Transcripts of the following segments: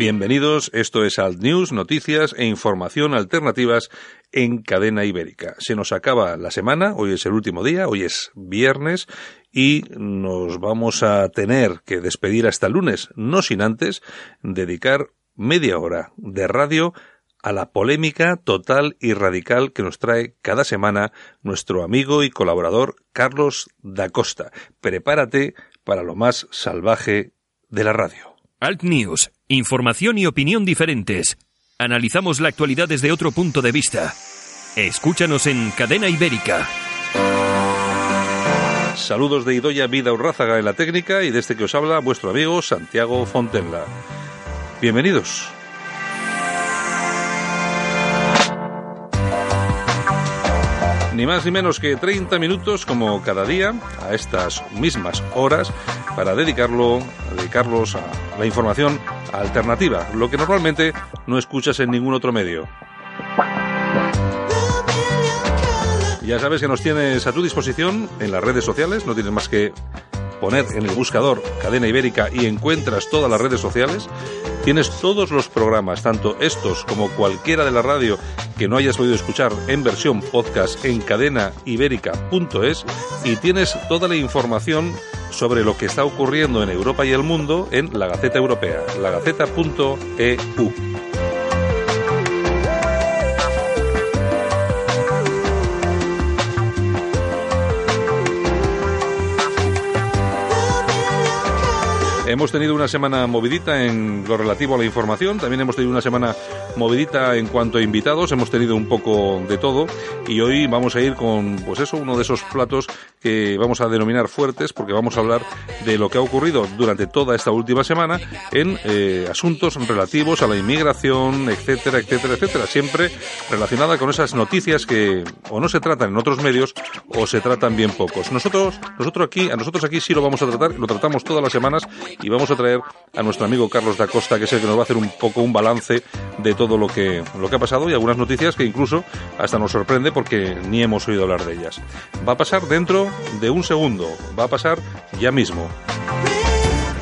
Bienvenidos, esto es Alt News, noticias e información alternativas en cadena ibérica. Se nos acaba la semana, hoy es el último día, hoy es viernes y nos vamos a tener que despedir hasta lunes, no sin antes dedicar media hora de radio a la polémica total y radical que nos trae cada semana nuestro amigo y colaborador Carlos da Costa. Prepárate para lo más salvaje de la radio. Alt News Información y opinión diferentes. Analizamos la actualidad desde otro punto de vista. Escúchanos en Cadena Ibérica. Saludos de Idoya Vida Urrázaga en la técnica y desde este que os habla vuestro amigo Santiago Fontenla. Bienvenidos. Ni más ni menos que 30 minutos como cada día a estas mismas horas para dedicarlo, dedicarlos a la información alternativa, lo que normalmente no escuchas en ningún otro medio. Ya sabes que nos tienes a tu disposición en las redes sociales, no tienes más que poner en el buscador Cadena Ibérica y encuentras todas las redes sociales. Tienes todos los programas, tanto estos como cualquiera de la radio que no hayas podido escuchar en versión podcast en cadenaibérica.es y tienes toda la información sobre lo que está ocurriendo en Europa y el mundo en la Gaceta Europea, lagaceta.eu. Hemos tenido una semana movidita en lo relativo a la información, también hemos tenido una semana movidita en cuanto a invitados, hemos tenido un poco de todo y hoy vamos a ir con, pues eso, uno de esos platos que vamos a denominar fuertes porque vamos a hablar de lo que ha ocurrido durante toda esta última semana en eh, asuntos relativos a la inmigración, etcétera, etcétera, etcétera, siempre relacionada con esas noticias que o no se tratan en otros medios o se tratan bien pocos. Nosotros, nosotros aquí, a nosotros aquí sí lo vamos a tratar, lo tratamos todas las semanas y vamos a traer a nuestro amigo Carlos da Costa, que es el que nos va a hacer un poco un balance de todo lo que, lo que ha pasado y algunas noticias que incluso hasta nos sorprende porque ni hemos oído hablar de ellas. Va a pasar dentro de un segundo, va a pasar ya mismo.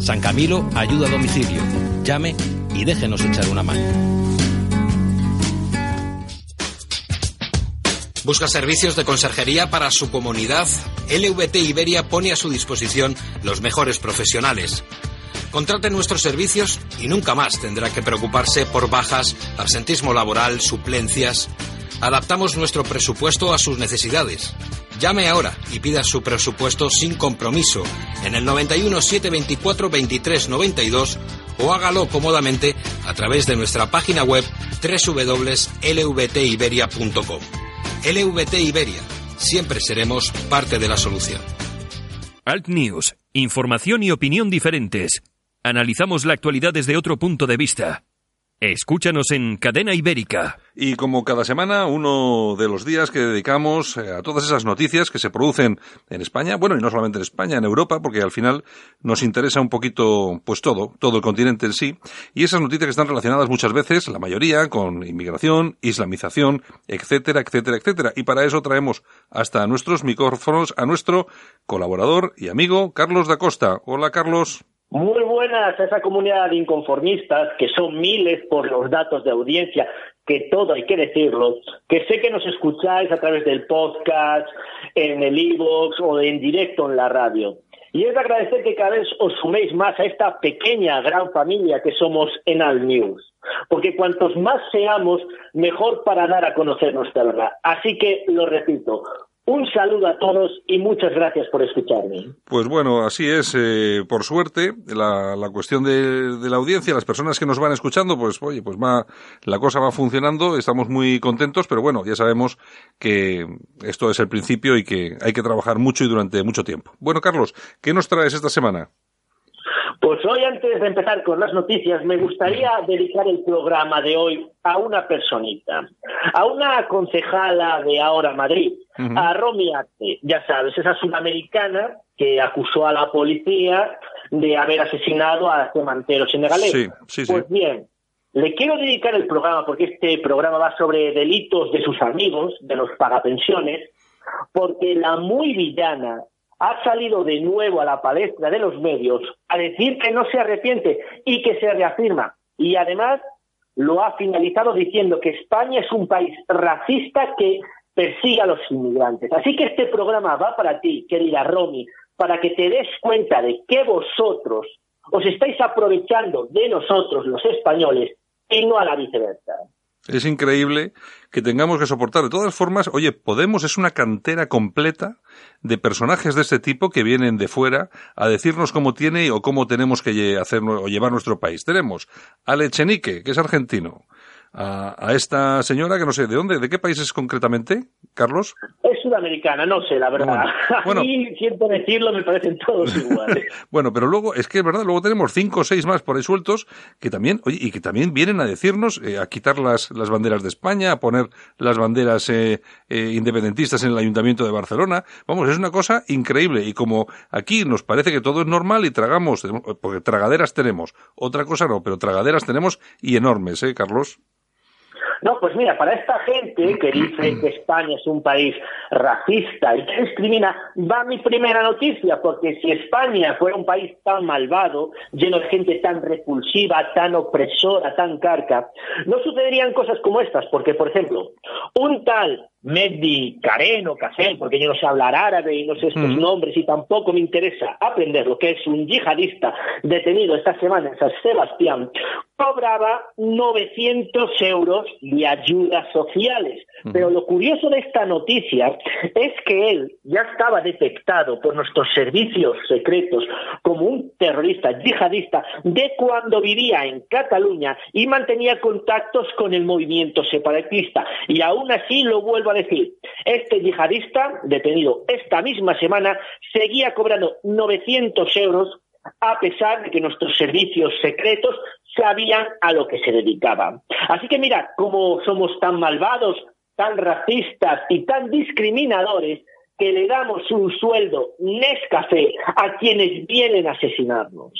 San Camilo ayuda a domicilio. Llame y déjenos echar una mano. ¿Busca servicios de conserjería para su comunidad? LVT Iberia pone a su disposición los mejores profesionales. Contrate nuestros servicios y nunca más tendrá que preocuparse por bajas, absentismo laboral, suplencias. Adaptamos nuestro presupuesto a sus necesidades. Llame ahora y pida su presupuesto sin compromiso en el 91 724 23 92 o hágalo cómodamente a través de nuestra página web www.lvtiberia.com. LVT Iberia, siempre seremos parte de la solución. Alt News, información y opinión diferentes. Analizamos la actualidad desde otro punto de vista. Escúchanos en Cadena Ibérica. Y como cada semana, uno de los días que dedicamos eh, a todas esas noticias que se producen en España, bueno, y no solamente en España, en Europa, porque al final nos interesa un poquito, pues todo, todo el continente en sí, y esas noticias que están relacionadas muchas veces, la mayoría, con inmigración, islamización, etcétera, etcétera, etcétera. Y para eso traemos hasta nuestros micrófonos a nuestro colaborador y amigo Carlos da Costa. Hola, Carlos. Muy buenas a esa comunidad de inconformistas, que son miles por los datos de audiencia, que todo hay que decirlo, que sé que nos escucháis a través del podcast, en el e-box o en directo en la radio. Y es de agradecer que cada vez os suméis más a esta pequeña, gran familia que somos en Al News. porque cuantos más seamos, mejor para dar a conocer nuestra verdad. Así que lo repito, un saludo a todos y muchas gracias por escucharme. Pues bueno, así es, eh, por suerte, la, cuestión de, la audiencia, las personas que nos van escuchando, pues oye, pues va, la cosa va funcionando, estamos muy contentos, pero bueno, ya sabemos que esto es el principio y que hay que trabajar mucho y durante mucho tiempo. Bueno, Carlos, ¿qué nos traes esta semana? Pues hoy, antes de empezar con las noticias, me gustaría dedicar el programa de hoy a una personita, a una concejala de Ahora Madrid, a Romy ya sabes, esa sudamericana que acusó a la policía de haber asesinado a este mantero senegalés. Sí, sí, Pues bien, le quiero dedicar el programa porque este programa va sobre delitos de sus amigos, de los pagapensiones, porque la muy villana ha salido de nuevo a la palestra de los medios a decir que no se arrepiente y que se reafirma. Y además lo ha finalizado diciendo que España es un país racista que persigue a los inmigrantes. Así que este programa va para ti, querida Romy, para que te des cuenta de que vosotros os estáis aprovechando de nosotros, los españoles, y no a la viceversa. Es increíble que tengamos que soportar. De todas formas, oye, Podemos es una cantera completa de personajes de este tipo que vienen de fuera a decirnos cómo tiene o cómo tenemos que hacer o llevar nuestro país. Tenemos a Lechenique, que es argentino, a, a, esta señora que no sé de dónde, de qué país es concretamente, Carlos. Es sudamericana, no sé, la verdad. Bueno, a mí, siento decirlo, me parecen todos iguales. bueno, pero luego, es que es verdad, luego tenemos cinco o seis más por ahí sueltos que también, oye, y que también vienen a decirnos, eh, a quitar las, las banderas de España, a poner las banderas eh, eh, independentistas en el Ayuntamiento de Barcelona. Vamos, es una cosa increíble. Y como aquí nos parece que todo es normal y tragamos, porque tragaderas tenemos, otra cosa no, pero tragaderas tenemos y enormes, ¿eh, Carlos? No, pues mira, para esta gente que dice que España es un país racista y que discrimina, va mi primera noticia, porque si España fuera un país tan malvado, lleno de gente tan repulsiva, tan opresora, tan carca, no sucederían cosas como estas, porque, por ejemplo, un tal Mehdi Karen o Kassem, porque yo no sé hablar árabe y no sé estos mm. nombres y tampoco me interesa aprender lo que es un yihadista detenido esta semana en San Sebastián, cobraba 900 euros de ayudas sociales. Pero lo curioso de esta noticia es que él ya estaba detectado por nuestros servicios secretos como un terrorista yihadista de cuando vivía en Cataluña y mantenía contactos con el movimiento separatista. Y aún así lo vuelvo a decir, este yihadista, detenido esta misma semana, seguía cobrando 900 euros a pesar de que nuestros servicios secretos sabían a lo que se dedicaba. Así que mira, como somos tan malvados, tan racistas y tan discriminadores, que le damos un sueldo Nescafé a quienes vienen a asesinarnos.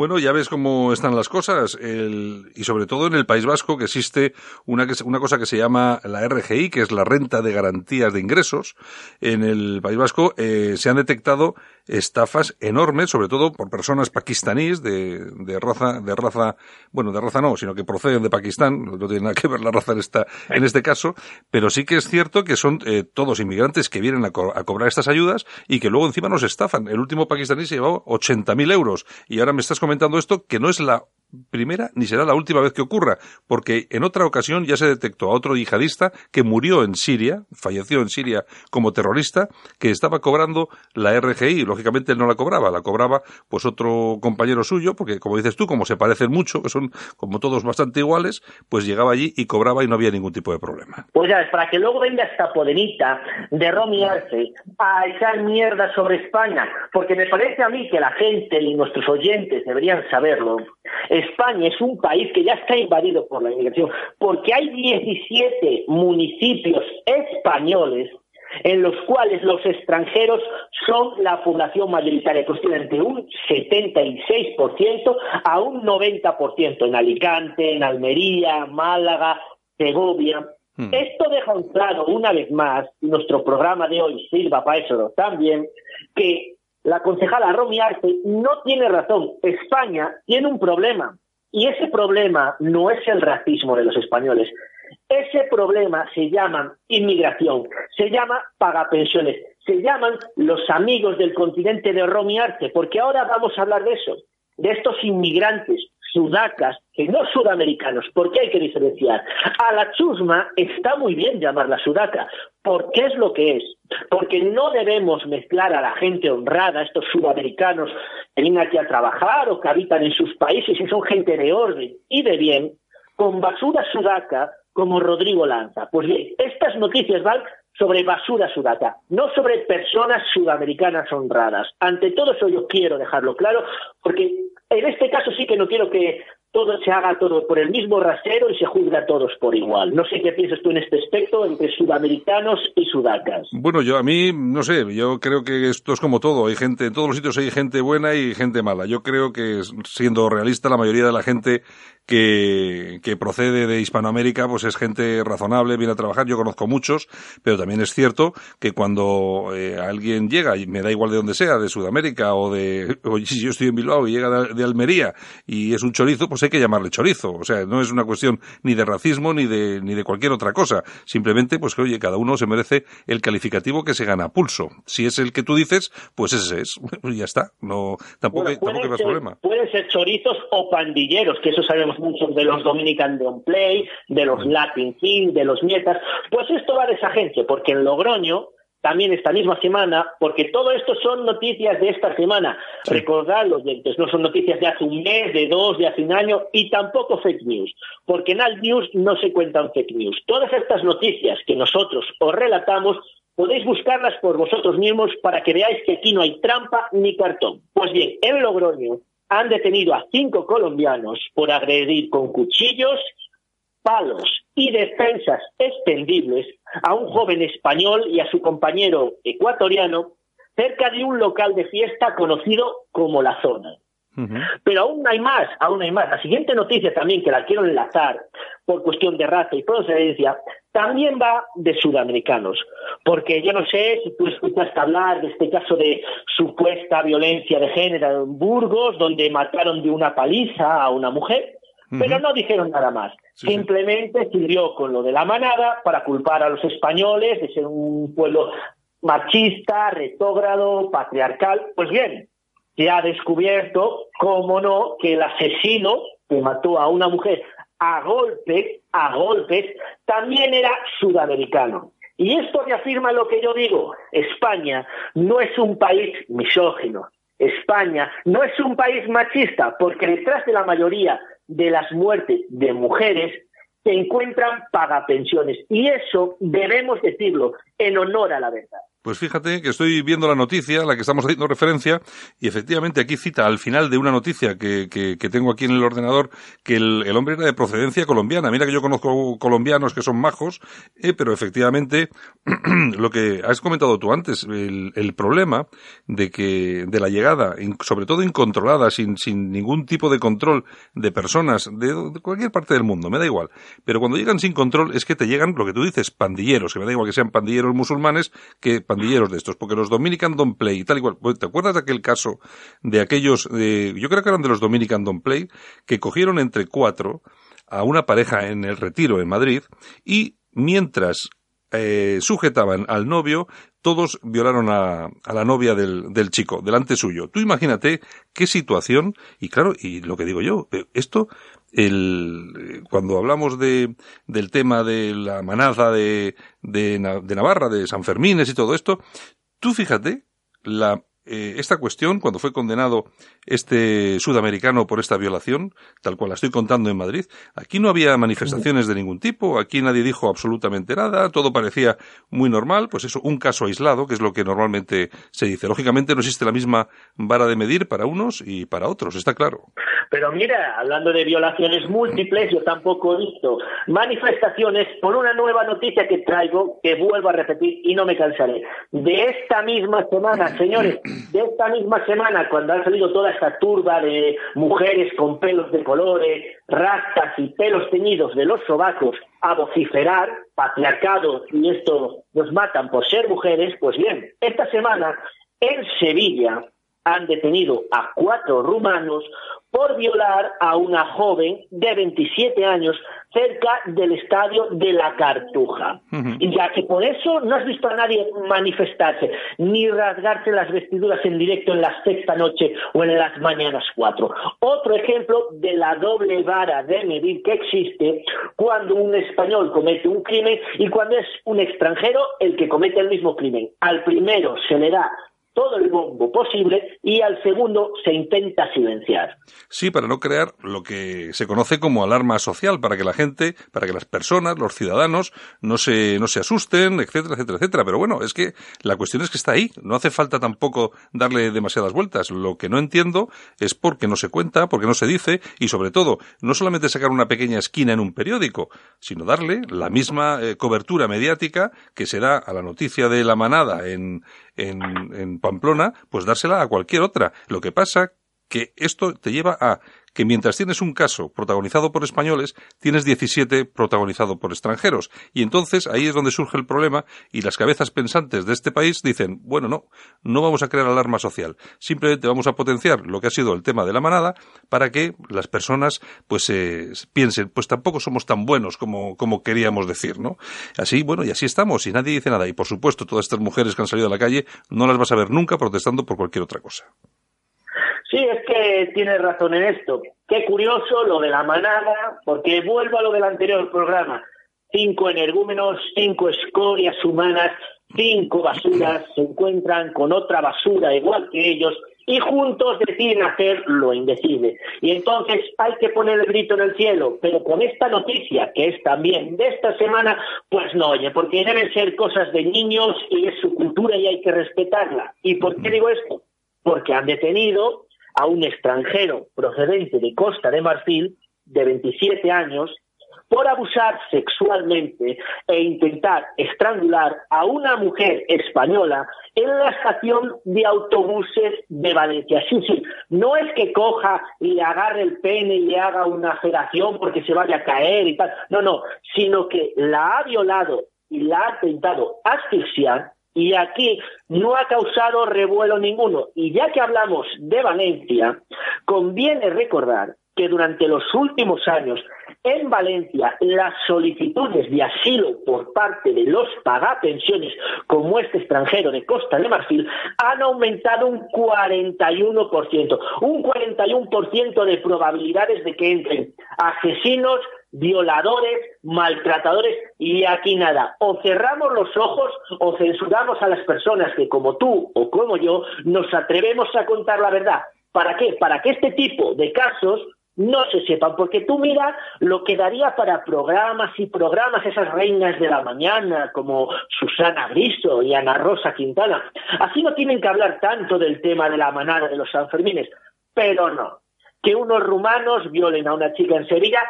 Bueno, ya ves cómo están las cosas, y sobre todo en el País Vasco, que existe una, una cosa que se llama la RGI, que es la renta de garantías de ingresos. En el País Vasco eh, se han detectado estafas enormes, sobre todo por personas pakistaníes de, de raza, de raza, bueno, de raza no, sino que proceden de Pakistán, no tiene nada que ver la raza en esta, en este caso, pero sí que es cierto que son eh, todos inmigrantes que vienen a, a, cobrar estas ayudas y que luego encima nos estafan. El último pakistaní se llevó 80.000 euros y ahora me estás comentando esto que no es la primera ni será la última vez que ocurra, porque en otra ocasión ya se detectó a otro yihadista que murió en Siria, falleció en Siria como terrorista, que estaba cobrando la RGI. Lógicamente él no la cobraba, la cobraba pues otro compañero suyo, porque como dices tú, como se parecen mucho, que son como todos bastante iguales, pues llegaba allí y cobraba y no había ningún tipo de problema. Pues ya, es para que luego venga esta podenita de Romy Arce a echar mierda sobre España, porque me parece a mí que la gente y nuestros oyentes deberían saberlo. España es un país que ya está invadido por la inmigración, porque hay 17 municipios españoles en los cuales los extranjeros son la población mayoritaria, constituyen entre un 76% a un 90% en Alicante, en Almería, Málaga, Segovia. Hmm. Esto deja un claro, una vez más, nuestro programa de hoy sirva para eso también, que la concejala Romy Arte no tiene razón. España tiene un problema. Y ese problema no es el racismo de los españoles. Ese problema se llama inmigración, se llama pagapensiones, se llaman los amigos del continente de Romy Arte, porque ahora vamos a hablar de eso, de estos inmigrantes sudacas, que no sudamericanos, porque hay que diferenciar. A la chusma está muy bien llamarla sudaca, porque es lo que es. Porque no debemos mezclar a la gente honrada, estos sudamericanos que vienen aquí a trabajar o que habitan en sus países y son gente de orden y de bien, con basura sudaca como Rodrigo Lanza. Pues bien, estas noticias van sobre basura sudaca, no sobre personas sudamericanas honradas. Ante todo eso yo quiero dejarlo claro, porque en este caso sí que no quiero que todo se haga todo por el mismo rasero y se juzga a todos por igual. No sé qué piensas tú en este aspecto entre sudamericanos y sudacas. Bueno, yo a mí, no sé, yo creo que esto es como todo. Hay gente, en todos los sitios hay gente buena y gente mala. Yo creo que, siendo realista, la mayoría de la gente que, procede de Hispanoamérica, pues es gente razonable, viene a trabajar. Yo conozco muchos, pero también es cierto que cuando eh, alguien llega, y me da igual de donde sea, de Sudamérica o de, o si yo estoy en Bilbao y llega de Almería y es un chorizo, pues hay que llamarle chorizo. O sea, no es una cuestión ni de racismo ni de, ni de cualquier otra cosa. Simplemente, pues que oye, cada uno se merece el calificativo que se gana a pulso. Si es el que tú dices, pues ese es. ya está. No, tampoco, tampoco hay más problema. Pueden ser chorizos o pandilleros, que eso sabemos muchos de los Dominican Don't Play, de los Latin King, de los Nietas. Pues esto va de esa gente, porque en Logroño, también esta misma semana, porque todo esto son noticias de esta semana. Sí. Recordad, oyentes, no son noticias de hace un mes, de dos, de hace un año, y tampoco fake news, porque en Alt News no se cuentan fake news. Todas estas noticias que nosotros os relatamos, podéis buscarlas por vosotros mismos para que veáis que aquí no hay trampa ni cartón. Pues bien, en Logroño han detenido a cinco colombianos por agredir con cuchillos, palos y defensas extendibles a un joven español y a su compañero ecuatoriano cerca de un local de fiesta conocido como La Zona. Uh -huh. Pero aún hay más, aún hay más. La siguiente noticia también, que la quiero enlazar por cuestión de raza y procedencia, también va de sudamericanos. Porque yo no sé si tú escuchaste hablar de este caso de supuesta violencia de género en Burgos, donde mataron de una paliza a una mujer pero no dijeron nada más. Sí, Simplemente sí. sirvió con lo de la manada para culpar a los españoles de ser un pueblo machista, retógrado, patriarcal. Pues bien, se ha descubierto, cómo no, que el asesino que mató a una mujer a golpes, a golpes, también era sudamericano. Y esto reafirma lo que yo digo. España no es un país misógino. España no es un país machista, porque detrás de la mayoría de las muertes de mujeres se encuentran pagapensiones. Y eso debemos decirlo en honor a la verdad. Pues fíjate que estoy viendo la noticia, la que estamos haciendo referencia, y efectivamente aquí cita al final de una noticia que, que, que tengo aquí en el ordenador que el, el, hombre era de procedencia colombiana. Mira que yo conozco colombianos que son majos, eh, pero efectivamente lo que has comentado tú antes, el, el, problema de que de la llegada, sobre todo incontrolada, sin, sin ningún tipo de control de personas de, de cualquier parte del mundo, me da igual. Pero cuando llegan sin control es que te llegan lo que tú dices, pandilleros, que me da igual que sean pandilleros musulmanes, que pandilleros de estos, porque los Dominican Don't Play y tal y cual. ¿Te acuerdas de aquel caso de aquellos, yo creo que eran de los Dominican Don't Play, que cogieron entre cuatro a una pareja en el retiro en Madrid y mientras eh, sujetaban al novio, todos violaron a, a la novia del, del, chico, delante suyo. Tú imagínate qué situación, y claro, y lo que digo yo, eh, esto, el, cuando hablamos de, del tema de la manada de, de, de Navarra, de San Fermines y todo esto, tú fíjate la eh, esta cuestión, cuando fue condenado este sudamericano por esta violación, tal cual la estoy contando en Madrid, aquí no había manifestaciones de ningún tipo, aquí nadie dijo absolutamente nada, todo parecía muy normal, pues eso, un caso aislado, que es lo que normalmente se dice. Lógicamente no existe la misma vara de medir para unos y para otros, está claro. Pero mira, hablando de violaciones múltiples, yo tampoco he visto manifestaciones por una nueva noticia que traigo, que vuelvo a repetir y no me cansaré. De esta misma semana, señores, de esta misma semana, cuando ha salido toda esta turba de mujeres con pelos de colores, rastas y pelos teñidos de los sobacos a vociferar, patriarcado y esto nos matan por ser mujeres, pues bien, esta semana en Sevilla han detenido a cuatro rumanos por violar a una joven de 27 años cerca del estadio de la Cartuja. Y ya que por eso no has visto a nadie manifestarse, ni rasgarse las vestiduras en directo en la sexta noche o en las mañanas cuatro. Otro ejemplo de la doble vara de medir que existe cuando un español comete un crimen y cuando es un extranjero el que comete el mismo crimen. Al primero se le da todo el bombo posible y al segundo se intenta silenciar. Sí, para no crear lo que se conoce como alarma social, para que la gente, para que las personas, los ciudadanos, no se, no se asusten, etcétera, etcétera, etcétera. Pero bueno, es que la cuestión es que está ahí. No hace falta tampoco darle demasiadas vueltas. Lo que no entiendo es por qué no se cuenta, por qué no se dice y sobre todo, no solamente sacar una pequeña esquina en un periódico, sino darle la misma eh, cobertura mediática que se da a la noticia de la manada en, en, en Pamplona, pues dársela a cualquier otra. Lo que pasa que esto te lleva a que mientras tienes un caso protagonizado por españoles, tienes 17 protagonizado por extranjeros. Y entonces ahí es donde surge el problema y las cabezas pensantes de este país dicen, bueno, no, no vamos a crear alarma social, simplemente vamos a potenciar lo que ha sido el tema de la manada para que las personas pues eh, piensen, pues tampoco somos tan buenos como, como queríamos decir, ¿no? Así, bueno, y así estamos y nadie dice nada. Y por supuesto, todas estas mujeres que han salido a la calle no las vas a ver nunca protestando por cualquier otra cosa. Sí, es que tienes razón en esto. Qué curioso lo de la manada, porque vuelvo a lo del anterior programa. Cinco energúmenos, cinco escorias humanas, cinco basuras se encuentran con otra basura igual que ellos y juntos deciden hacer lo indecible. Y entonces hay que poner el grito en el cielo, pero con esta noticia, que es también de esta semana, pues no, oye, porque deben ser cosas de niños y es su cultura y hay que respetarla. ¿Y por qué digo esto? Porque han detenido a un extranjero procedente de Costa de Marfil de 27 años por abusar sexualmente e intentar estrangular a una mujer española en la estación de autobuses de Valencia. Sí, sí, no es que coja y le agarre el pene y le haga una federación porque se vaya a caer y tal, no, no, sino que la ha violado y la ha intentado asfixiar y aquí no ha causado revuelo ninguno. Y ya que hablamos de Valencia, conviene recordar que durante los últimos años en Valencia las solicitudes de asilo por parte de los pagapensiones, como este extranjero de Costa de Marfil, han aumentado un 41%, un 41% de probabilidades de que entren asesinos, violadores, maltratadores y aquí nada. O cerramos los ojos o censuramos a las personas que como tú o como yo nos atrevemos a contar la verdad. ¿Para qué? Para que este tipo de casos no se sepan, porque tú mira lo que daría para programas y programas esas reinas de la mañana como Susana Griso y Ana Rosa Quintana. Así no tienen que hablar tanto del tema de la manada de los Sanfermines, pero no. Que unos rumanos violen a una chica en Sevilla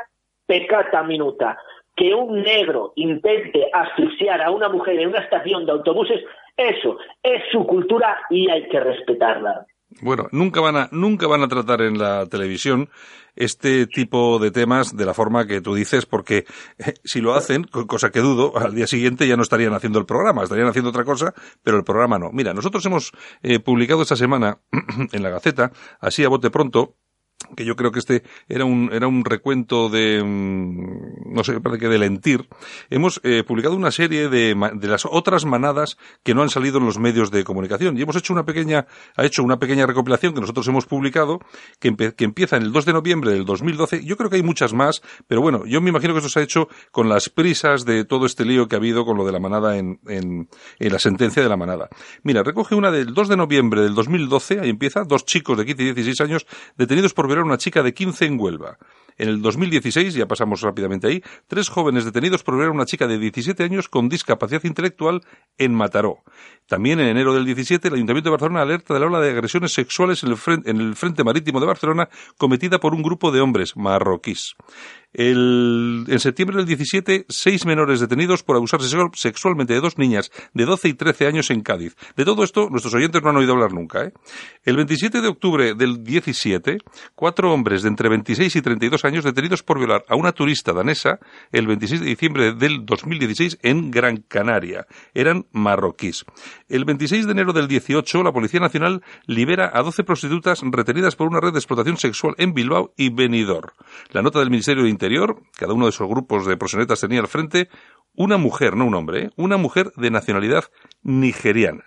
pecata minuta. Que un negro intente asfixiar a una mujer en una estación de autobuses, eso es su cultura y hay que respetarla. Bueno, nunca van a, nunca van a tratar en la televisión este tipo de temas de la forma que tú dices, porque eh, si lo hacen, cosa que dudo, al día siguiente ya no estarían haciendo el programa, estarían haciendo otra cosa, pero el programa no. Mira, nosotros hemos eh, publicado esta semana en la Gaceta, así a bote pronto, que yo creo que este era un, era un recuento de, mm, no sé, parece que de Lentir, hemos eh, publicado una serie de, de las otras manadas que no han salido en los medios de comunicación. Y hemos hecho una pequeña, ha hecho una pequeña recopilación que nosotros hemos publicado, que, que empieza en el 2 de noviembre del 2012. Yo creo que hay muchas más, pero bueno, yo me imagino que eso se ha hecho con las prisas de todo este lío que ha habido con lo de la manada en, en, en la sentencia de la manada. Mira, recoge una del 2 de noviembre del 2012, ahí empieza, dos chicos de 15 y 16 años detenidos por ver a una chica de 15 en Huelva. En el 2016, ya pasamos rápidamente ahí, tres jóvenes detenidos por ver a una chica de 17 años con discapacidad intelectual en Mataró. También en enero del 17, el Ayuntamiento de Barcelona alerta de la ola de agresiones sexuales en el, frente, en el frente marítimo de Barcelona cometida por un grupo de hombres marroquíes. El, en septiembre del 17, seis menores detenidos por abusar sexualmente de dos niñas de 12 y 13 años en Cádiz. De todo esto, nuestros oyentes no han oído hablar nunca. ¿eh? El 27 de octubre del 17, cuatro hombres de entre 26 y 32 años años detenidos por violar a una turista danesa el 26 de diciembre del 2016 en Gran Canaria. Eran marroquíes. El 26 de enero del 18, la Policía Nacional libera a 12 prostitutas retenidas por una red de explotación sexual en Bilbao y Benidorm. La nota del Ministerio de Interior, cada uno de esos grupos de prosenetas tenía al frente una mujer, no un hombre, ¿eh? una mujer de nacionalidad nigeriana.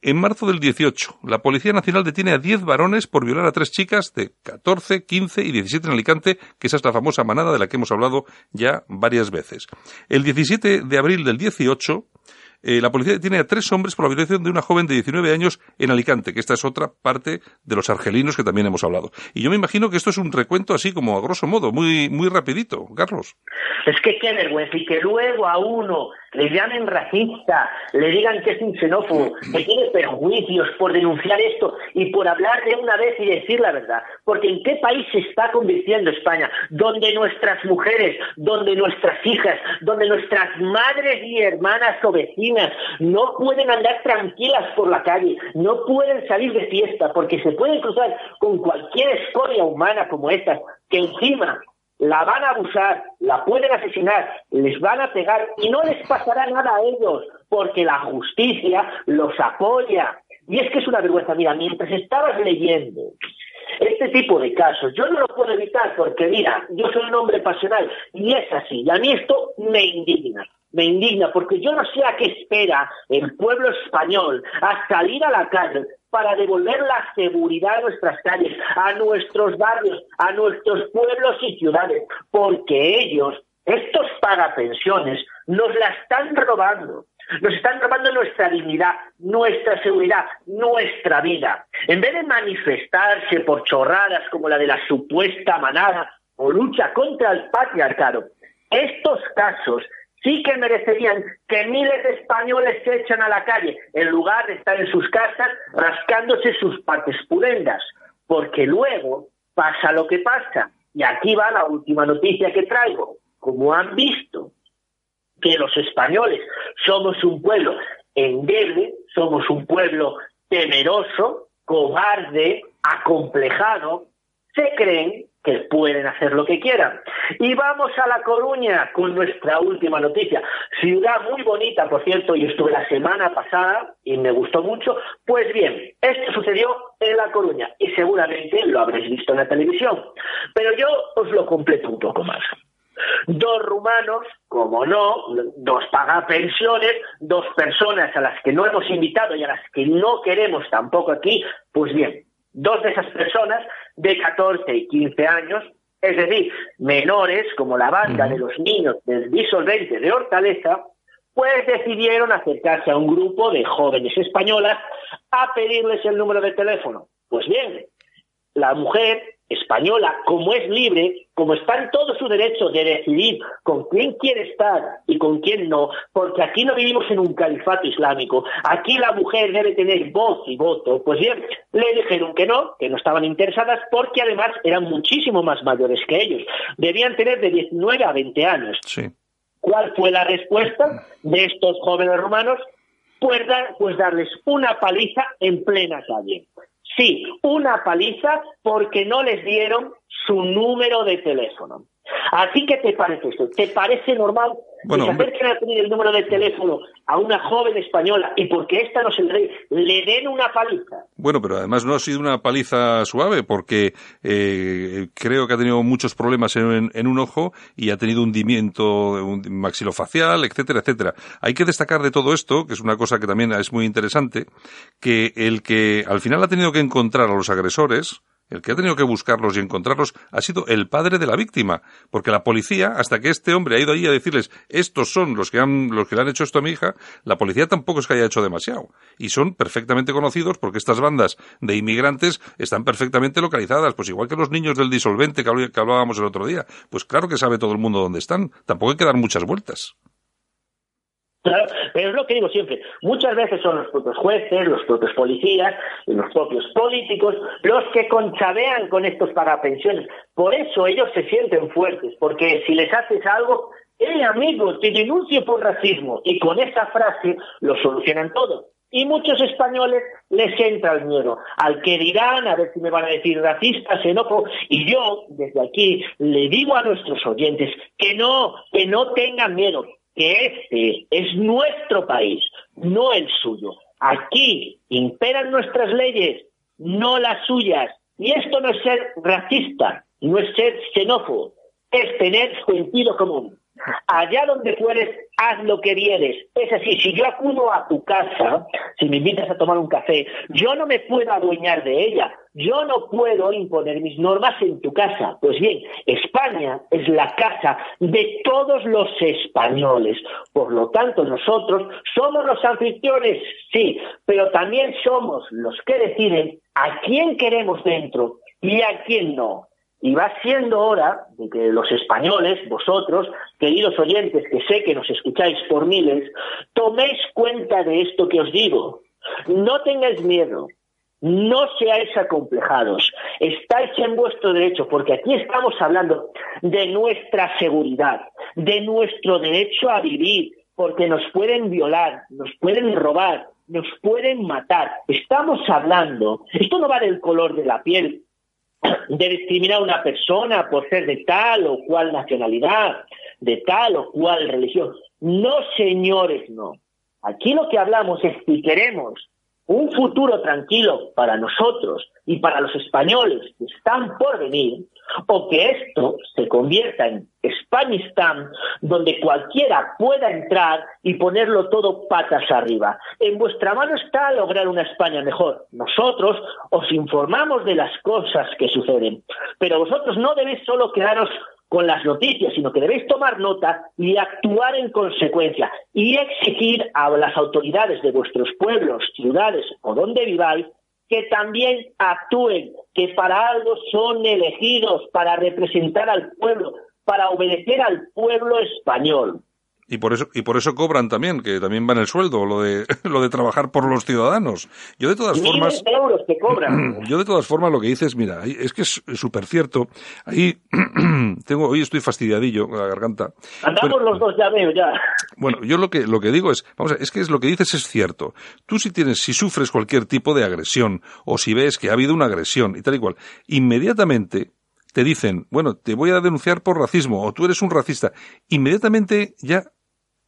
En marzo del 18, la Policía Nacional detiene a 10 varones por violar a tres chicas de 14, 15 y 17 en Alicante, que esa es la famosa manada de la que hemos hablado ya varias veces. El 17 de abril del 18, eh, la policía detiene a tres hombres por la violación de una joven de 19 años en Alicante, que esta es otra parte de los argelinos que también hemos hablado. Y yo me imagino que esto es un recuento así como a grosso modo, muy, muy rapidito, Carlos. Es que qué vergüenza, y que luego a uno le llamen racista, le digan que es un xenófobo, que tiene perjuicios por denunciar esto y por hablar de una vez y decir la verdad. Porque ¿en qué país se está convirtiendo España? Donde nuestras mujeres, donde nuestras hijas, donde nuestras madres y hermanas o no pueden andar tranquilas por la calle, no pueden salir de fiesta porque se pueden cruzar con cualquier escoria humana como esta, que encima la van a abusar, la pueden asesinar, les van a pegar y no les pasará nada a ellos, porque la justicia los apoya. Y es que es una vergüenza. Mira, mientras estabas leyendo este tipo de casos, yo no lo puedo evitar porque, mira, yo soy un hombre pasional y es así. Y a mí esto me indigna me indigna porque yo no sé a qué espera el pueblo español a salir a la calle para devolver la seguridad a nuestras calles, a nuestros barrios, a nuestros pueblos y ciudades, porque ellos, estos pagapensiones, nos la están robando. Nos están robando nuestra dignidad, nuestra seguridad, nuestra vida. En vez de manifestarse por chorradas como la de la supuesta manada o lucha contra el patriarcado, estos casos sí que merecerían que miles de españoles se echan a la calle en lugar de estar en sus casas rascándose sus partes pudendas, porque luego pasa lo que pasa. Y aquí va la última noticia que traigo. Como han visto que los españoles somos un pueblo endeble, somos un pueblo temeroso, cobarde, acomplejado, se creen que pueden hacer lo que quieran. Y vamos a La Coruña con nuestra última noticia. Ciudad muy bonita, por cierto, y estuve la semana pasada y me gustó mucho. Pues bien, esto sucedió en La Coruña y seguramente lo habréis visto en la televisión. Pero yo os lo completo un poco más. Dos rumanos, como no, dos pagapensiones, dos personas a las que no hemos invitado y a las que no queremos tampoco aquí, pues bien, Dos de esas personas de 14 y 15 años, es decir, menores como la banda de los niños del disolvente de Hortaleza, pues decidieron acercarse a un grupo de jóvenes españolas a pedirles el número de teléfono. Pues bien, la mujer española, como es libre, como está en todo su derecho de decidir con quién quiere estar y con quién no, porque aquí no vivimos en un califato islámico, aquí la mujer debe tener voz y voto, pues bien, le dijeron que no, que no estaban interesadas, porque además eran muchísimo más mayores que ellos, debían tener de 19 a 20 años. ¿Cuál fue la respuesta de estos jóvenes romanos? Pues, pues darles una paliza en plena calle. Sí, una paliza porque no les dieron su número de teléfono. Así que te parece esto? ¿Te parece normal bueno, que se acerquen a pedir el número de teléfono a una joven española y porque esta no se le le den una paliza? Bueno, pero además no ha sido una paliza suave porque eh, creo que ha tenido muchos problemas en, en, un ojo y ha tenido hundimiento un maxilofacial, etcétera, etcétera. Hay que destacar de todo esto, que es una cosa que también es muy interesante, que el que al final ha tenido que encontrar a los agresores, el que ha tenido que buscarlos y encontrarlos ha sido el padre de la víctima, porque la policía, hasta que este hombre ha ido allí a decirles estos son los que han, los que le han hecho esto a mi hija, la policía tampoco es que haya hecho demasiado. Y son perfectamente conocidos porque estas bandas de inmigrantes están perfectamente localizadas, pues igual que los niños del disolvente que hablábamos el otro día. Pues claro que sabe todo el mundo dónde están. Tampoco hay que dar muchas vueltas. Pero es lo que digo siempre, muchas veces son los propios jueces, los propios policías los propios políticos los que conchabean con estos parapensiones. Por eso ellos se sienten fuertes, porque si les haces algo, eh, amigo, te denuncio por racismo. Y con esa frase lo solucionan todo. Y muchos españoles les entra el miedo al que dirán, a ver si me van a decir racista, xenófobo. Y yo, desde aquí, le digo a nuestros oyentes que no, que no tengan miedo, que este es nuestro país, no el suyo. Aquí imperan nuestras leyes, no las suyas. Y esto no es ser racista, no es ser xenófobo, es tener sentido común. Allá donde fueres, haz lo que vienes. Es así, si yo acudo a tu casa, si me invitas a tomar un café, yo no me puedo adueñar de ella. Yo no puedo imponer mis normas en tu casa. Pues bien, España es la casa de todos los españoles. Por lo tanto, nosotros somos los anfitriones, sí, pero también somos los que deciden a quién queremos dentro y a quién no. Y va siendo hora de que los españoles, vosotros, queridos oyentes, que sé que nos escucháis por miles, toméis cuenta de esto que os digo. No tengáis miedo, no seáis acomplejados, estáis en vuestro derecho, porque aquí estamos hablando de nuestra seguridad, de nuestro derecho a vivir, porque nos pueden violar, nos pueden robar, nos pueden matar. Estamos hablando, esto no va del color de la piel, de discriminar a una persona por ser de tal o cual nacionalidad, de tal o cual religión. No, señores, no. Aquí lo que hablamos es si queremos un futuro tranquilo para nosotros y para los españoles que están por venir, o que esto se convierta en Spanistán, donde cualquiera pueda entrar y ponerlo todo patas arriba. En vuestra mano está lograr una España mejor. Nosotros os informamos de las cosas que suceden, pero vosotros no debéis solo quedaros con las noticias, sino que debéis tomar nota y actuar en consecuencia y exigir a las autoridades de vuestros pueblos, ciudades o donde viváis que también actúen, que para algo son elegidos, para representar al pueblo, para obedecer al pueblo español. Y por eso y por eso cobran también, que también va en el sueldo lo de lo de trabajar por los ciudadanos. Yo de todas formas euros que cobran. Yo de todas formas lo que dices, mira, es que es súper cierto. Ahí tengo hoy estoy fastidiadillo la garganta. Andamos los dos ya veo ya. Bueno, yo lo que lo que digo es, vamos a, es que es lo que dices es cierto. Tú si tienes si sufres cualquier tipo de agresión o si ves que ha habido una agresión y tal y cual, inmediatamente te dicen, bueno, te voy a denunciar por racismo o tú eres un racista, inmediatamente ya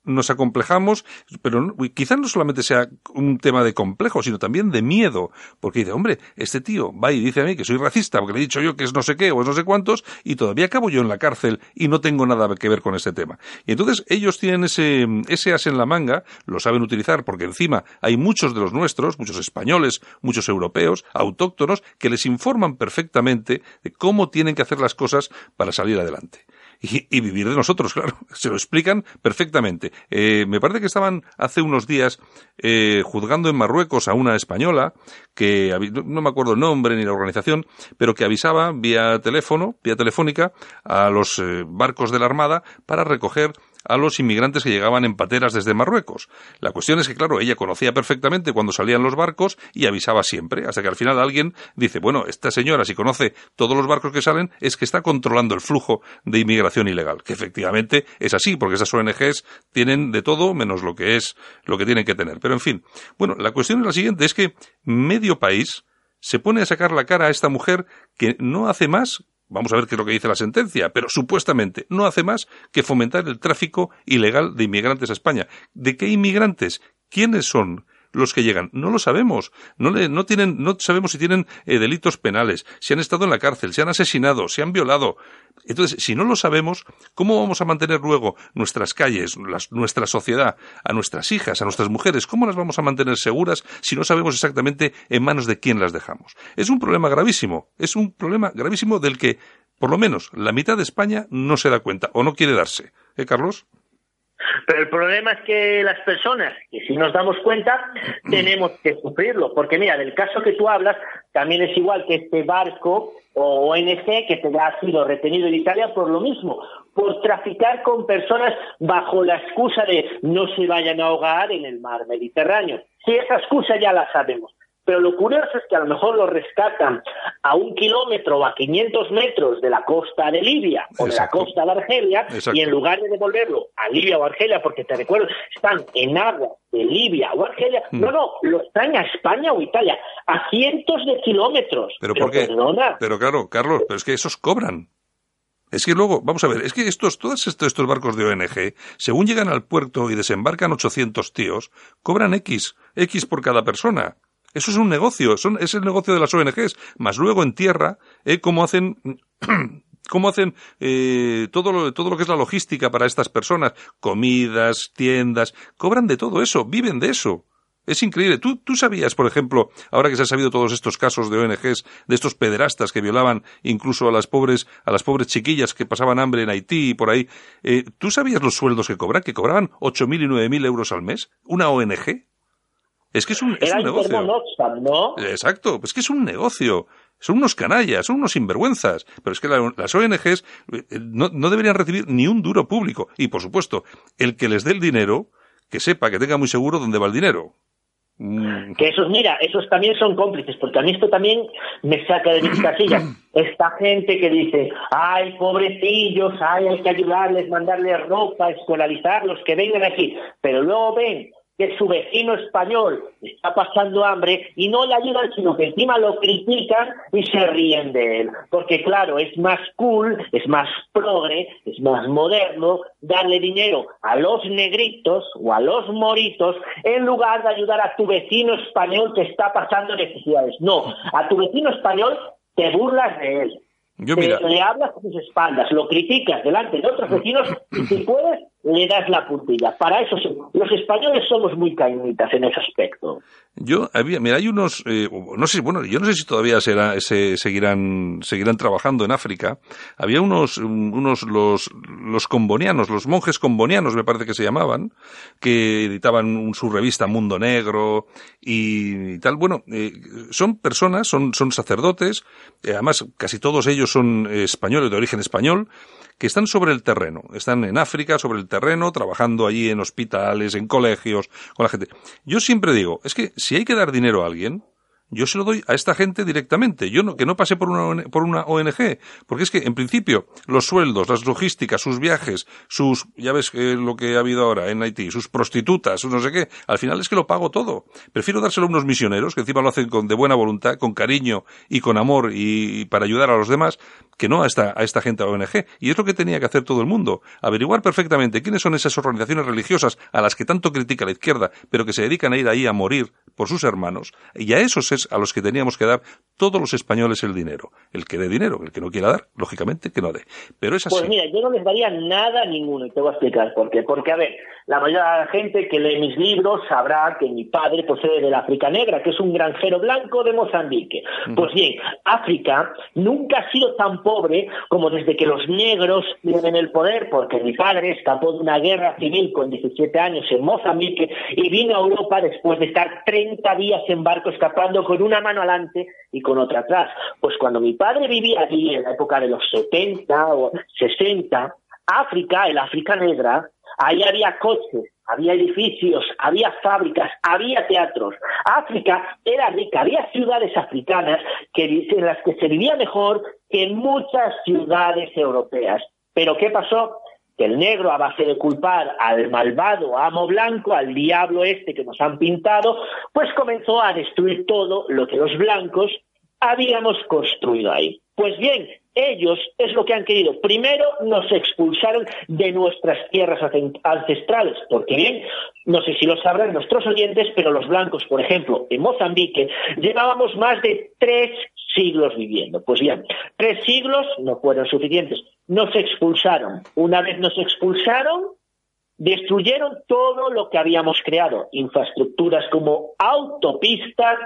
nos acomplejamos, pero quizás no solamente sea un tema de complejo, sino también de miedo, porque dice, hombre, este tío va y dice a mí que soy racista, porque le he dicho yo que es no sé qué o es no sé cuántos, y todavía acabo yo en la cárcel y no tengo nada que ver con este tema. Y entonces ellos tienen ese, ese as en la manga, lo saben utilizar, porque encima hay muchos de los nuestros, muchos españoles, muchos europeos, autóctonos, que les informan perfectamente de cómo tienen que hacer las cosas para salir adelante y, vivir de nosotros, claro. Se lo explican perfectamente. Eh, me parece que estaban hace unos días eh, juzgando en Marruecos a una española que no me acuerdo el nombre ni la organización, pero que avisaba vía teléfono, vía telefónica, a los eh, barcos de la Armada para recoger a los inmigrantes que llegaban en pateras desde Marruecos. La cuestión es que, claro, ella conocía perfectamente cuando salían los barcos y avisaba siempre, hasta que al final alguien dice, bueno, esta señora si conoce todos los barcos que salen es que está controlando el flujo de inmigración ilegal, que efectivamente es así, porque esas ONGs tienen de todo menos lo que es lo que tienen que tener. Pero en fin, bueno, la cuestión es la siguiente, es que medio país se pone a sacar la cara a esta mujer que no hace más Vamos a ver qué es lo que dice la sentencia, pero supuestamente no hace más que fomentar el tráfico ilegal de inmigrantes a España. ¿De qué inmigrantes? ¿Quiénes son? Los que llegan? No lo sabemos. No, le, no, tienen, no sabemos si tienen eh, delitos penales, si han estado en la cárcel, si han asesinado, si han violado. Entonces, si no lo sabemos, ¿cómo vamos a mantener luego nuestras calles, nuestra sociedad, a nuestras hijas, a nuestras mujeres? ¿Cómo las vamos a mantener seguras si no sabemos exactamente en manos de quién las dejamos? Es un problema gravísimo. Es un problema gravísimo del que, por lo menos, la mitad de España no se da cuenta o no quiere darse. ¿Eh, Carlos? Pero el problema es que las personas, que si nos damos cuenta, tenemos que sufrirlo. Porque mira, del caso que tú hablas, también es igual que este barco o ONG que te ha sido retenido en Italia por lo mismo, por traficar con personas bajo la excusa de no se vayan a ahogar en el mar Mediterráneo. Si esa excusa ya la sabemos. Pero lo curioso es que a lo mejor lo rescatan a un kilómetro o a 500 metros de la costa de Libia o de la costa de Argelia y en lugar de devolverlo a Libia o Argelia, porque te recuerdo, están en agua de Libia o Argelia, mm. no, no, lo están a España o Italia, a cientos de kilómetros. ¿Pero, por qué? Pero claro, Carlos, pero es que esos cobran. Es que luego, vamos a ver, es que estos, todos estos, estos barcos de ONG, según llegan al puerto y desembarcan 800 tíos, cobran X, X por cada persona. Eso es un negocio, son, es el negocio de las ONGs. Más luego en tierra, ¿eh? cómo hacen, cómo hacen eh, todo, lo, todo lo que es la logística para estas personas, comidas, tiendas, cobran de todo eso, viven de eso. Es increíble. ¿Tú, tú sabías, por ejemplo, ahora que se han sabido todos estos casos de ONGs, de estos pederastas que violaban incluso a las pobres, a las pobres chiquillas que pasaban hambre en Haití y por ahí, eh, ¿tú sabías los sueldos que cobran? Que cobraban 8.000 y 9.000 euros al mes. ¿Una ONG? Es que es un, es un negocio. ¿no? Exacto, es que es un negocio. Son unos canallas, son unos sinvergüenzas. Pero es que las ONGs eh, no, no deberían recibir ni un duro público. Y, por supuesto, el que les dé el dinero, que sepa, que tenga muy seguro dónde va el dinero. Mm. Que esos, mira, esos también son cómplices, porque a mí esto también me saca de mis casillas. Esta gente que dice, ay, pobrecillos, ay, hay que ayudarles, mandarles ropa, escolarizarlos, que vengan aquí. Pero luego ven que su vecino español está pasando hambre y no le ayudan, sino que encima lo critican y se ríen de él. Porque claro, es más cool, es más progre, es más moderno darle dinero a los negritos o a los moritos en lugar de ayudar a tu vecino español que está pasando necesidades. No, a tu vecino español te burlas de él. Yo, le hablas a sus espaldas, lo criticas delante de otros vecinos y si puedes le das la puntilla. Para eso los españoles somos muy cañitas en ese aspecto. Yo había, mira, hay unos, eh, no sé, bueno, yo no sé si todavía será, se, seguirán, seguirán trabajando en África. Había unos, unos los, los combonianos, los monjes combonianos, me parece que se llamaban, que editaban su revista Mundo Negro y, tal. Bueno, eh, son personas, son, son sacerdotes, eh, además casi todos ellos son españoles de origen español que están sobre el terreno, están en África, sobre el terreno, trabajando allí en hospitales, en colegios, con la gente. Yo siempre digo, es que si hay que dar dinero a alguien, yo se lo doy a esta gente directamente, yo no, que no pase por una, por una ONG, porque es que en principio los sueldos, las logísticas, sus viajes, sus, ya ves lo que ha habido ahora en Haití, sus prostitutas, no sé qué, al final es que lo pago todo. Prefiero dárselo a unos misioneros que encima lo hacen con, de buena voluntad, con cariño y con amor y, para ayudar a los demás, que no a esta, a esta gente ONG. Y es lo que tenía que hacer todo el mundo, averiguar perfectamente quiénes son esas organizaciones religiosas a las que tanto critica la izquierda, pero que se dedican a ir ahí a morir por sus hermanos, y a esos es a los que teníamos que dar todos los españoles el dinero. El que dé dinero, el que no quiera dar, lógicamente que no dé. Pero es así. Pues mira, yo no les daría nada a ninguno, y te voy a explicar por qué. Porque, a ver, la mayoría de la gente que lee mis libros sabrá que mi padre procede de la África Negra, que es un granjero blanco de Mozambique. Pues bien, África nunca ha sido tan pobre como desde que los negros tienen el poder, porque mi padre escapó de una guerra civil con 17 años en Mozambique y vino a Europa después de estar 30 días en barco escapando con una mano adelante y con otra atrás. Pues cuando mi padre vivía allí en la época de los 70 o 60, África, el África negra, ahí había coches, había edificios, había fábricas, había teatros. África era rica, había ciudades africanas que, en las que se vivía mejor que muchas ciudades europeas. Pero ¿qué pasó? Que el negro, a base de culpar al malvado amo blanco, al diablo este que nos han pintado, pues comenzó a destruir todo lo que los blancos habíamos construido ahí. Pues bien, ellos es lo que han querido. Primero nos expulsaron de nuestras tierras ancestrales, porque bien, no sé si lo sabrán nuestros oyentes, pero los blancos, por ejemplo, en Mozambique, llevábamos más de tres siglos viviendo. Pues bien, tres siglos no fueron suficientes. Nos expulsaron. Una vez nos expulsaron, destruyeron todo lo que habíamos creado, infraestructuras como autopistas,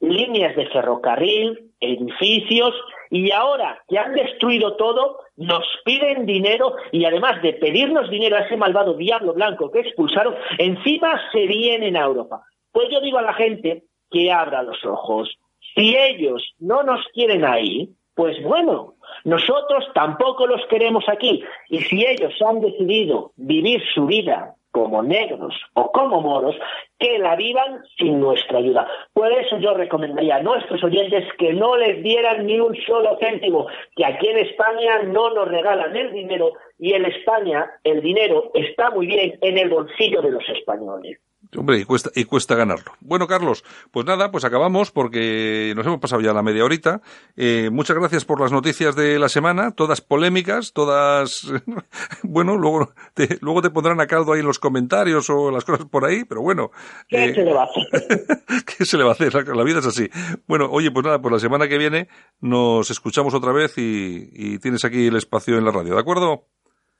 líneas de ferrocarril, edificios, y ahora que han destruido todo, nos piden dinero y además de pedirnos dinero a ese malvado diablo blanco que expulsaron, encima se vienen a Europa. Pues yo digo a la gente que abra los ojos. Si ellos no nos quieren ahí, pues bueno, nosotros tampoco los queremos aquí. Y si ellos han decidido vivir su vida como negros o como moros, que la vivan sin nuestra ayuda. Por eso yo recomendaría a nuestros oyentes que no les dieran ni un solo céntimo, que aquí en España no nos regalan el dinero y en España el dinero está muy bien en el bolsillo de los españoles. Hombre, y cuesta, y cuesta ganarlo. Bueno, Carlos, pues nada, pues acabamos porque nos hemos pasado ya la media horita. Eh, muchas gracias por las noticias de la semana, todas polémicas, todas, bueno, luego te, luego te pondrán a caldo ahí en los comentarios o las cosas por ahí, pero bueno. ¿Qué eh, se le va a hacer? ¿Qué se le va a hacer? La, vida es así. Bueno, oye, pues nada, pues la semana que viene nos escuchamos otra vez y, y tienes aquí el espacio en la radio, ¿de acuerdo?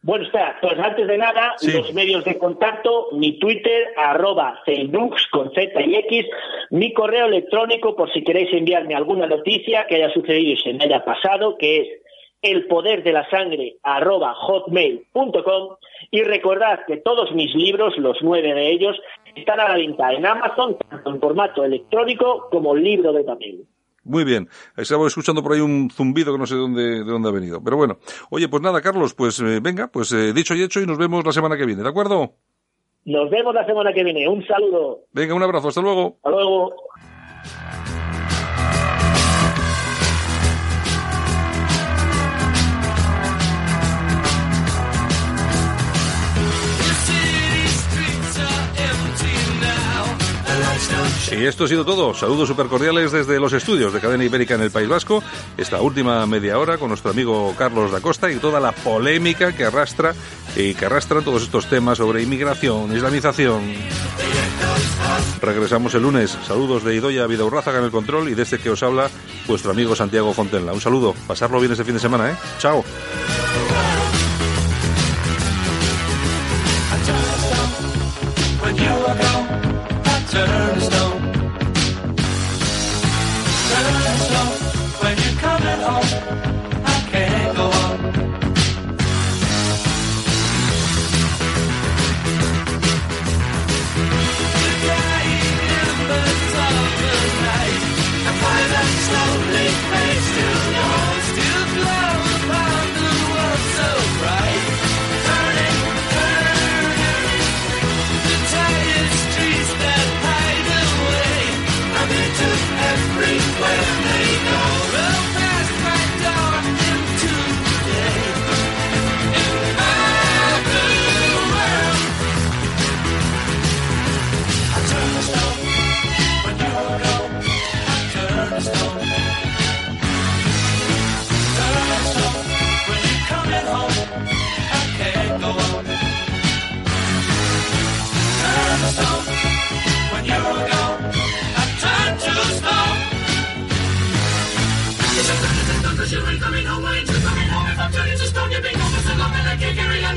Bueno, espera, pues antes de nada, los medios de contacto, mi Twitter, arroba con Z y X, mi correo electrónico por si queréis enviarme alguna noticia que haya sucedido y se me haya pasado, que es el poder de la sangre arroba hotmail.com y recordad que todos mis libros, los nueve de ellos, están a la venta en Amazon, tanto en formato electrónico como libro de papel. Muy bien. Estaba escuchando por ahí un zumbido que no sé de dónde, de dónde ha venido. Pero bueno. Oye, pues nada, Carlos, pues eh, venga, pues eh, dicho y hecho y nos vemos la semana que viene, ¿de acuerdo? Nos vemos la semana que viene. Un saludo. Venga, un abrazo. Hasta luego. Hasta luego. Y esto ha sido todo. Saludos super cordiales desde los estudios de Cadena Ibérica en el País Vasco. Esta última media hora con nuestro amigo Carlos da Costa y toda la polémica que arrastra y que arrastran todos estos temas sobre inmigración, islamización. Regresamos el lunes. Saludos de Idoya Vidaurrázaga en el control y desde que os habla vuestro amigo Santiago Fontenla. Un saludo. Pasarlo bien este fin de semana, ¿eh? Chao.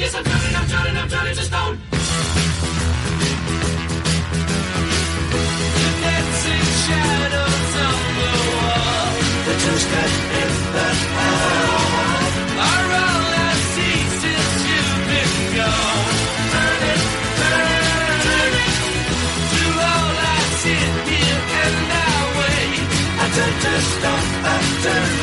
yes, I'm turning, I'm turning, I'm drowning to stone. The dancing shadows on the wall. The two step in the hour. Are all I see since you've been gone. Turn it, turn, it, burn it. Do all I sit here and I wait. I turn to stone, I turn